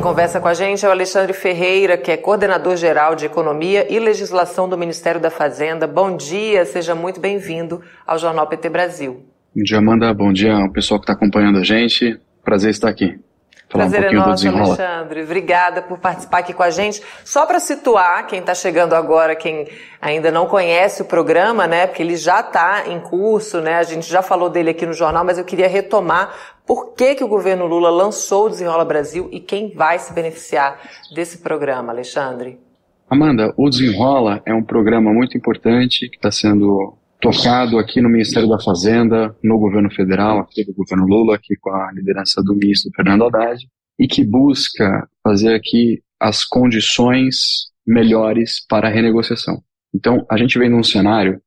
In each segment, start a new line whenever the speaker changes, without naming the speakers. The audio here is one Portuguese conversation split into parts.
Quem conversa com a gente é o Alexandre Ferreira, que é coordenador geral de Economia e Legislação do Ministério da Fazenda. Bom dia, seja muito bem-vindo ao Jornal PT Brasil.
Bom dia, Amanda. Bom dia ao pessoal que está acompanhando a gente. Prazer estar aqui.
Falar Prazer um é nosso, Alexandre. Obrigada por participar aqui com a gente. Só para situar quem está chegando agora, quem ainda não conhece o programa, né? Porque ele já está em curso, né? A gente já falou dele aqui no jornal, mas eu queria retomar por que, que o governo Lula lançou o Desenrola Brasil e quem vai se beneficiar desse programa, Alexandre.
Amanda, o Desenrola é um programa muito importante que está sendo tocado aqui no Ministério da Fazenda, no governo federal, aqui do governo Lula, aqui com a liderança do ministro Fernando Haddad, e que busca fazer aqui as condições melhores para a renegociação. Então, a gente vem num cenário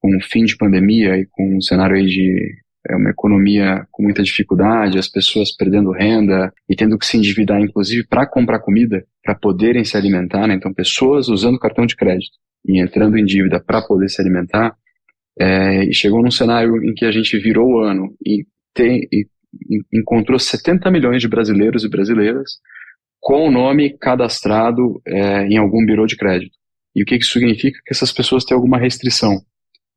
com o fim de pandemia e com um cenário aí de é, uma economia com muita dificuldade, as pessoas perdendo renda e tendo que se endividar, inclusive, para comprar comida, para poderem se alimentar. Né? Então, pessoas usando cartão de crédito e entrando em dívida para poder se alimentar, é, e chegou num cenário em que a gente virou o ano e, tem, e, encontrou 70 milhões de brasileiros e brasileiras com o nome cadastrado é, em algum birô de crédito. E o que isso significa? Que essas pessoas têm alguma restrição.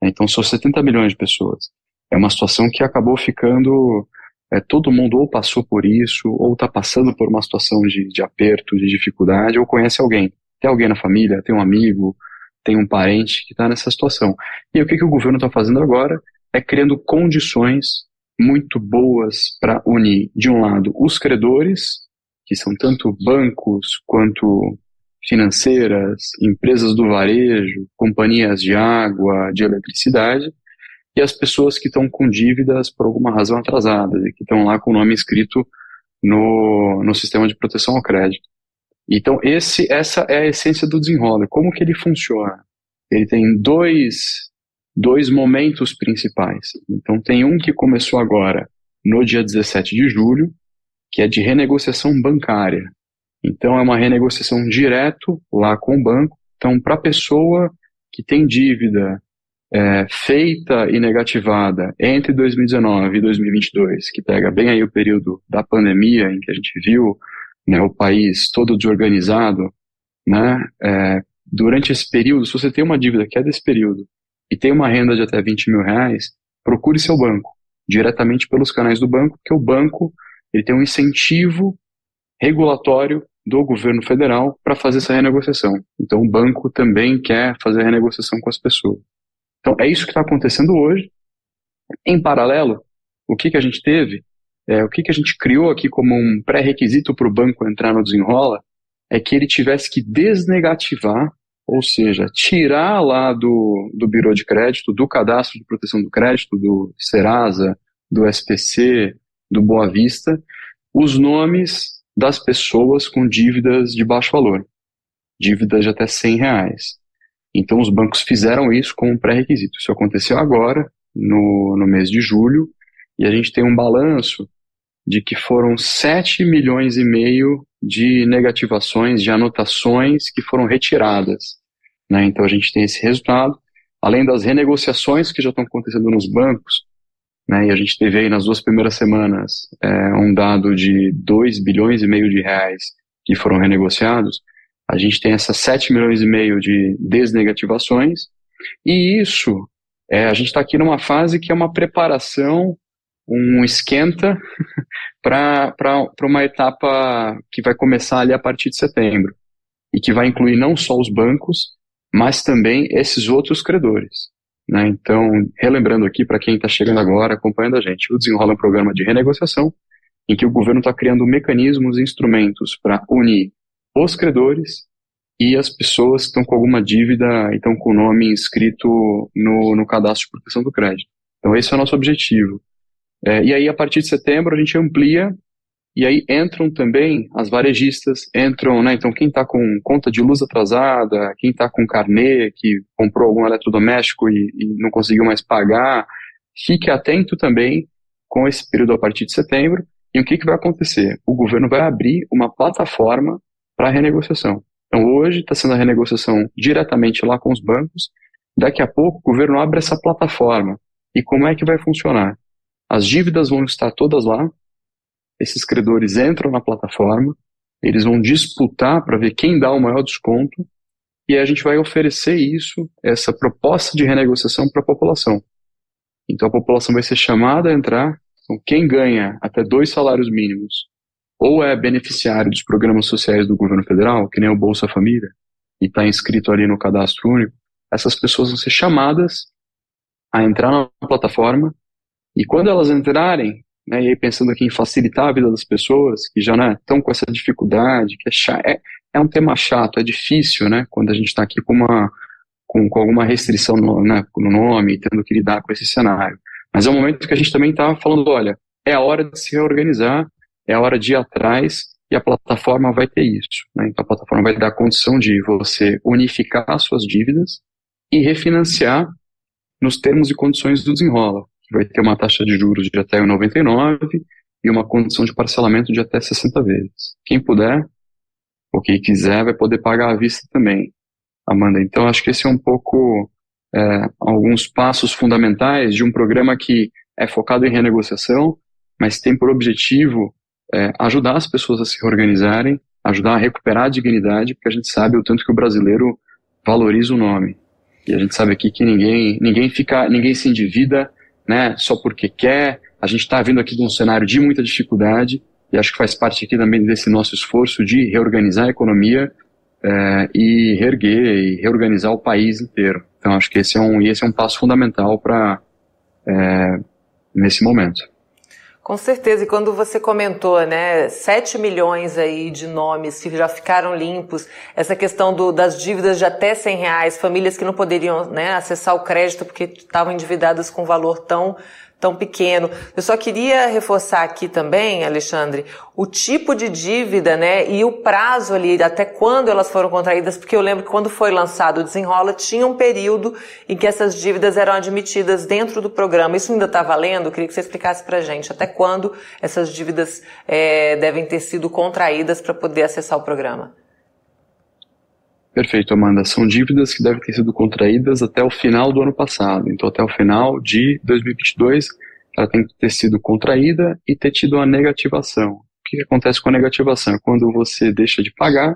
Né? Então, são 70 milhões de pessoas. É uma situação que acabou ficando. É, todo mundo ou passou por isso, ou está passando por uma situação de, de aperto, de dificuldade, ou conhece alguém. Tem alguém na família, tem um amigo, tem um parente que está nessa situação. E o que, que o governo está fazendo agora é criando condições muito boas para unir, de um lado, os credores, que são tanto bancos quanto financeiras, empresas do varejo, companhias de água, de eletricidade, e as pessoas que estão com dívidas por alguma razão atrasadas e que estão lá com o nome escrito no, no sistema de proteção ao crédito. Então, esse, essa é a essência do desenrola. Como que ele funciona? Ele tem dois, dois momentos principais. Então, tem um que começou agora, no dia 17 de julho, que é de renegociação bancária. Então, é uma renegociação direto lá com o banco. Então, para a pessoa que tem dívida é, feita e negativada entre 2019 e 2022, que pega bem aí o período da pandemia, em que a gente viu né, o país todo desorganizado, né, é, durante esse período, se você tem uma dívida que é desse período e tem uma renda de até 20 mil reais, procure seu banco, diretamente pelos canais do banco, porque o banco ele tem um incentivo regulatório do governo federal para fazer essa renegociação. Então o banco também quer fazer a renegociação com as pessoas. Então é isso que está acontecendo hoje. Em paralelo, o que, que a gente teve? É, o que, que a gente criou aqui como um pré-requisito para o banco entrar no desenrola é que ele tivesse que desnegativar, ou seja, tirar lá do, do Biro de Crédito, do Cadastro de Proteção do Crédito, do Serasa, do SPC, do Boa Vista, os nomes das pessoas com dívidas de baixo valor, dívidas de até 100 reais. Então os bancos fizeram isso como um pré-requisito. Isso aconteceu agora, no, no mês de julho, e a gente tem um balanço de que foram 7 milhões e meio de negativações, de anotações que foram retiradas. Né? Então a gente tem esse resultado, além das renegociações que já estão acontecendo nos bancos, né? e a gente teve aí nas duas primeiras semanas é, um dado de 2 bilhões e meio de reais que foram renegociados, a gente tem essas 7 milhões e meio de desnegativações, e isso, é, a gente está aqui numa fase que é uma preparação um esquenta para uma etapa que vai começar ali a partir de setembro e que vai incluir não só os bancos, mas também esses outros credores. Né? Então, relembrando aqui para quem está chegando agora, acompanhando a gente, o Desenrola um programa de renegociação em que o governo está criando mecanismos e instrumentos para unir os credores e as pessoas que estão com alguma dívida e estão com o nome inscrito no, no cadastro de proteção do crédito. Então, esse é o nosso objetivo é, e aí, a partir de setembro, a gente amplia, e aí entram também as varejistas, entram, né? Então, quem está com conta de luz atrasada, quem está com carnê, que comprou algum eletrodoméstico e, e não conseguiu mais pagar, fique atento também com esse período a partir de setembro. E o que, que vai acontecer? O governo vai abrir uma plataforma para renegociação. Então, hoje está sendo a renegociação diretamente lá com os bancos. Daqui a pouco, o governo abre essa plataforma. E como é que vai funcionar? As dívidas vão estar todas lá. Esses credores entram na plataforma, eles vão disputar para ver quem dá o maior desconto e a gente vai oferecer isso, essa proposta de renegociação para a população. Então a população vai ser chamada a entrar, então quem ganha até dois salários mínimos ou é beneficiário dos programas sociais do governo federal, que nem o Bolsa Família, e está inscrito ali no cadastro único, essas pessoas vão ser chamadas a entrar na plataforma e quando elas entrarem, né, e aí pensando aqui em facilitar a vida das pessoas que já estão né, com essa dificuldade, que é, chato, é, é, um tema chato, é difícil, né, quando a gente está aqui com uma com, com alguma restrição no, né, no nome, tendo que lidar com esse cenário. Mas é um momento que a gente também está falando, olha, é a hora de se reorganizar, é a hora de ir atrás e a plataforma vai ter isso. Né? Então a plataforma vai dar a condição de você unificar suas dívidas e refinanciar nos termos e condições do desenrola vai ter uma taxa de juros de até 99 e uma condição de parcelamento de até 60 vezes. Quem puder, ou quem quiser, vai poder pagar à vista também, Amanda. Então, acho que esse é um pouco é, alguns passos fundamentais de um programa que é focado em renegociação, mas tem por objetivo é, ajudar as pessoas a se reorganizarem, ajudar a recuperar a dignidade, porque a gente sabe o tanto que o brasileiro valoriza o nome. E a gente sabe aqui que ninguém, ninguém fica, ninguém se endivida né, só porque quer. A gente está vindo aqui de um cenário de muita dificuldade e acho que faz parte aqui também desse nosso esforço de reorganizar a economia é, e reerguer e reorganizar o país inteiro. Então acho que esse é um, esse é um passo fundamental para é, nesse momento.
Com certeza, e quando você comentou, né, 7 milhões aí de nomes que já ficaram limpos, essa questão do, das dívidas de até 100 reais, famílias que não poderiam né, acessar o crédito porque estavam endividadas com valor tão tão pequeno. Eu só queria reforçar aqui também, Alexandre, o tipo de dívida, né, e o prazo ali, até quando elas foram contraídas, porque eu lembro que quando foi lançado o Desenrola, tinha um período em que essas dívidas eram admitidas dentro do programa. Isso ainda está valendo? Eu queria que você explicasse pra gente até quando essas dívidas é, devem ter sido contraídas para poder acessar o programa.
Perfeito, Amanda. São dívidas que devem ter sido contraídas até o final do ano passado. Então, até o final de 2022, ela tem que ter sido contraída e ter tido uma negativação. O que acontece com a negativação? É quando você deixa de pagar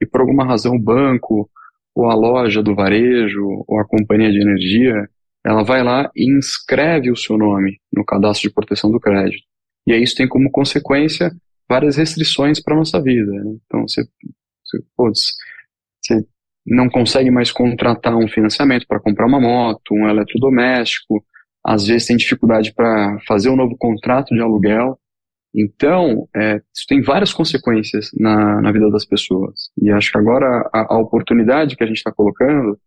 e, por alguma razão, o banco, ou a loja do varejo, ou a companhia de energia, ela vai lá e inscreve o seu nome no cadastro de proteção do crédito. E aí isso tem como consequência várias restrições para a nossa vida. Né? Então, você, você putz, você não consegue mais contratar um financiamento para comprar uma moto, um eletrodoméstico, às vezes tem dificuldade para fazer um novo contrato de aluguel. Então, é, isso tem várias consequências na, na vida das pessoas. E acho que agora a, a oportunidade que a gente está colocando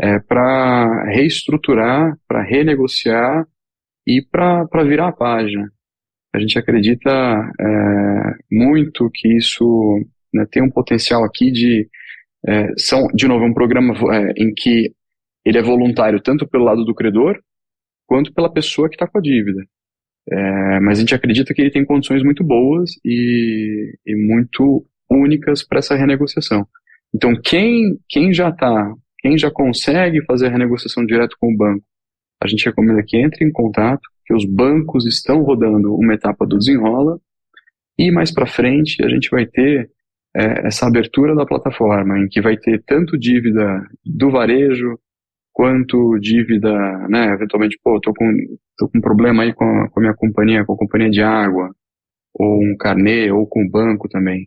é para reestruturar, para renegociar e para virar a página. A gente acredita é, muito que isso né, tem um potencial aqui de é, são, de novo, é um programa é, em que ele é voluntário tanto pelo lado do credor quanto pela pessoa que está com a dívida. É, mas a gente acredita que ele tem condições muito boas e, e muito únicas para essa renegociação. Então, quem, quem já está, quem já consegue fazer a renegociação direto com o banco, a gente recomenda que entre em contato, que os bancos estão rodando uma etapa do desenrola, e mais para frente a gente vai ter é, essa abertura da plataforma, em que vai ter tanto dívida do varejo, quanto dívida, né, eventualmente, pô, tô com, tô com um problema aí com a, com a minha companhia, com a companhia de água, ou um carnê, ou com o banco também.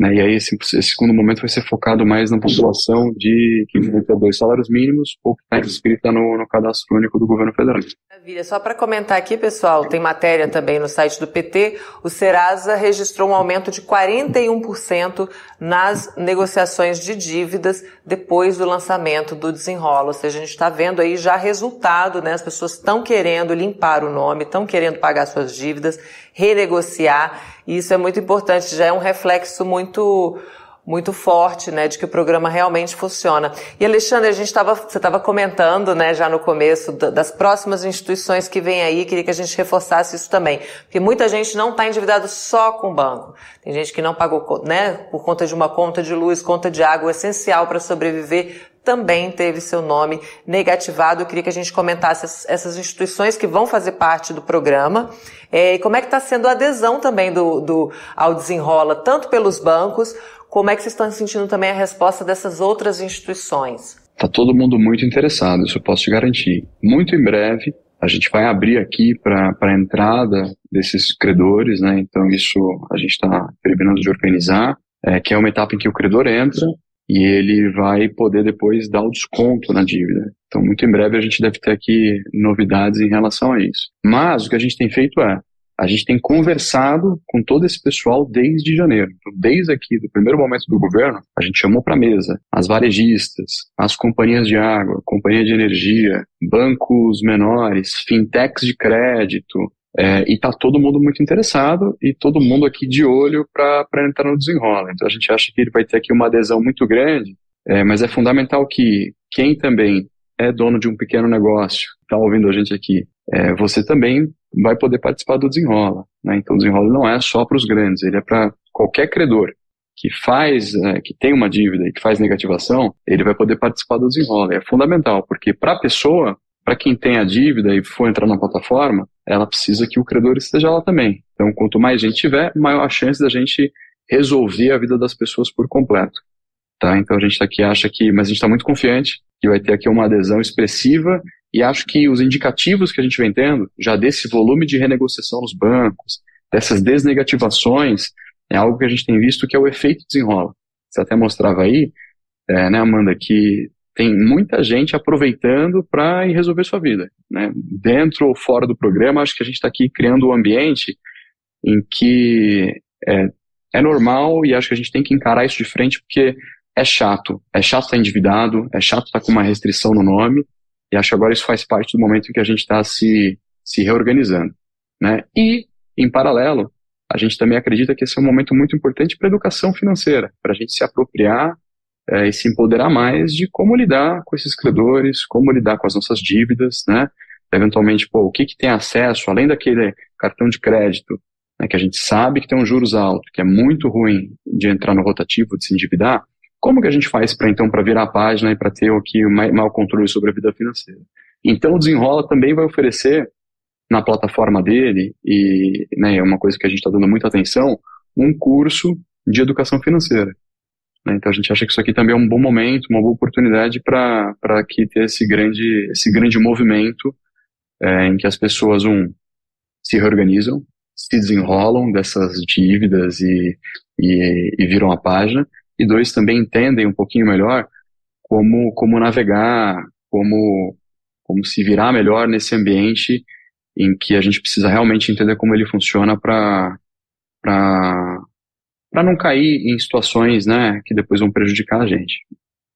Né? E aí esse, esse, segundo momento vai ser focado mais na população de que vive dois salários mínimos ou que está inscrita no, no cadastro único do governo federal.
Maravilha. Só para comentar aqui, pessoal, tem matéria também no site do PT, o Serasa registrou um aumento de 41% nas negociações de dívidas depois do lançamento do desenrolo. Ou seja, a gente está vendo aí já resultado, né? As pessoas estão querendo limpar o nome, estão querendo pagar suas dívidas, renegociar e isso é muito importante, já é um reflexo muito muito forte, né, de que o programa realmente funciona. E Alexandre, a gente estava, você estava comentando, né, já no começo das próximas instituições que vem aí, queria que a gente reforçasse isso também, porque muita gente não está endividado só com o banco. Tem gente que não pagou, né, por conta de uma conta de luz, conta de água, essencial para sobreviver também teve seu nome negativado. Eu queria que a gente comentasse essas instituições que vão fazer parte do programa é, e como é que está sendo a adesão também do, do, ao Desenrola, tanto pelos bancos, como é que vocês estão sentindo também a resposta dessas outras instituições?
Está todo mundo muito interessado, isso eu posso te garantir. Muito em breve, a gente vai abrir aqui para a entrada desses credores, né? Então isso a gente está terminando de organizar, é, que é uma etapa em que o credor entra e ele vai poder depois dar o desconto na dívida. Então muito em breve a gente deve ter aqui novidades em relação a isso. Mas o que a gente tem feito é a gente tem conversado com todo esse pessoal desde janeiro. Então, desde aqui, do primeiro momento do governo, a gente chamou para a mesa as varejistas, as companhias de água, companhia de energia, bancos menores, fintechs de crédito, é, e está todo mundo muito interessado e todo mundo aqui de olho para entrar no desenrola. Então a gente acha que ele vai ter aqui uma adesão muito grande, é, mas é fundamental que quem também é dono de um pequeno negócio, está ouvindo a gente aqui, é, você também vai poder participar do desenrola. Né? Então, o desenrola não é só para os grandes, ele é para qualquer credor que faz, é, que tem uma dívida e que faz negativação, ele vai poder participar do desenrola. É fundamental, porque para a pessoa, para quem tem a dívida e for entrar na plataforma, ela precisa que o credor esteja lá também. Então, quanto mais gente tiver, maior a chance da gente resolver a vida das pessoas por completo. Tá? Então a gente tá aqui acha que, mas a gente está muito confiante que vai ter aqui uma adesão expressiva e acho que os indicativos que a gente vem tendo, já desse volume de renegociação nos bancos, dessas desnegativações, é algo que a gente tem visto que é o efeito desenrola. Você até mostrava aí, é, né, Amanda, que tem muita gente aproveitando para resolver sua vida. Né? Dentro ou fora do programa, acho que a gente está aqui criando um ambiente em que é, é normal e acho que a gente tem que encarar isso de frente porque é chato. É chato estar endividado, é chato estar com uma restrição no nome, e acho que agora isso faz parte do momento em que a gente está se, se reorganizando. Né? E, em paralelo, a gente também acredita que esse é um momento muito importante para a educação financeira, para a gente se apropriar é, e se empoderar mais de como lidar com esses credores, como lidar com as nossas dívidas, né? Eventualmente, pô, o que, que tem acesso, além daquele cartão de crédito, né, que a gente sabe que tem um juros alto, que é muito ruim de entrar no rotativo, de se endividar, como que a gente faz para então para virar a página e para ter aqui o maior controle sobre a vida financeira? Então o Desenrola também vai oferecer na plataforma dele e né, é uma coisa que a gente está dando muita atenção, um curso de educação financeira. Né? Então a gente acha que isso aqui também é um bom momento, uma boa oportunidade para que ter esse grande esse grande movimento é, em que as pessoas um se reorganizam, se desenrolam dessas dívidas e, e, e viram a página e dois também entendem um pouquinho melhor como como navegar, como como se virar melhor nesse ambiente em que a gente precisa realmente entender como ele funciona para para não cair em situações, né, que depois vão prejudicar a gente.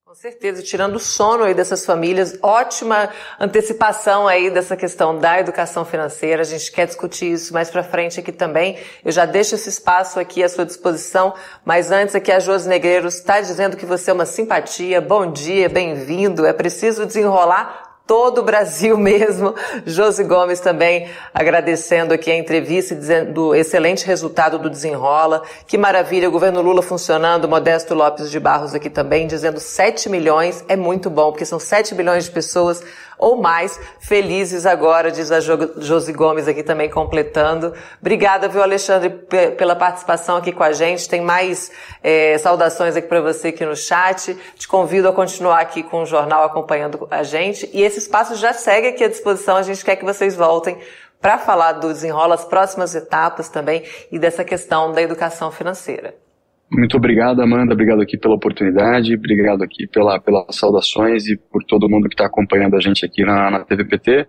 Com certeza, tirando o sono aí dessas famílias, ótima antecipação aí dessa questão da educação financeira. A gente quer discutir isso mais para frente aqui também. Eu já deixo esse espaço aqui à sua disposição, mas antes aqui a Josi Negreiros está dizendo que você é uma simpatia. Bom dia, bem-vindo. É preciso desenrolar todo o Brasil mesmo. Josi Gomes também agradecendo aqui a entrevista e dizendo do excelente resultado do Desenrola. Que maravilha, o governo Lula funcionando, Modesto Lopes de Barros aqui também, dizendo 7 milhões é muito bom, porque são 7 milhões de pessoas ou mais felizes agora, diz a Josi Gomes aqui também completando. Obrigada, viu, Alexandre, pela participação aqui com a gente. Tem mais é, saudações aqui para você aqui no chat. Te convido a continuar aqui com o jornal acompanhando a gente. E esse espaço já segue aqui à disposição. A gente quer que vocês voltem para falar do desenrola as próximas etapas também e dessa questão da educação financeira.
Muito obrigado, Amanda. Obrigado aqui pela oportunidade, obrigado aqui pela, pelas saudações e por todo mundo que está acompanhando a gente aqui na, na TVPT.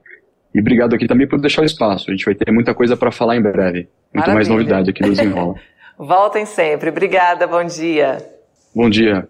E obrigado aqui também por deixar o espaço. A gente vai ter muita coisa para falar em breve. Muito Maravilha. mais novidade aqui no Desenrola.
Voltem sempre. Obrigada, bom dia.
Bom dia.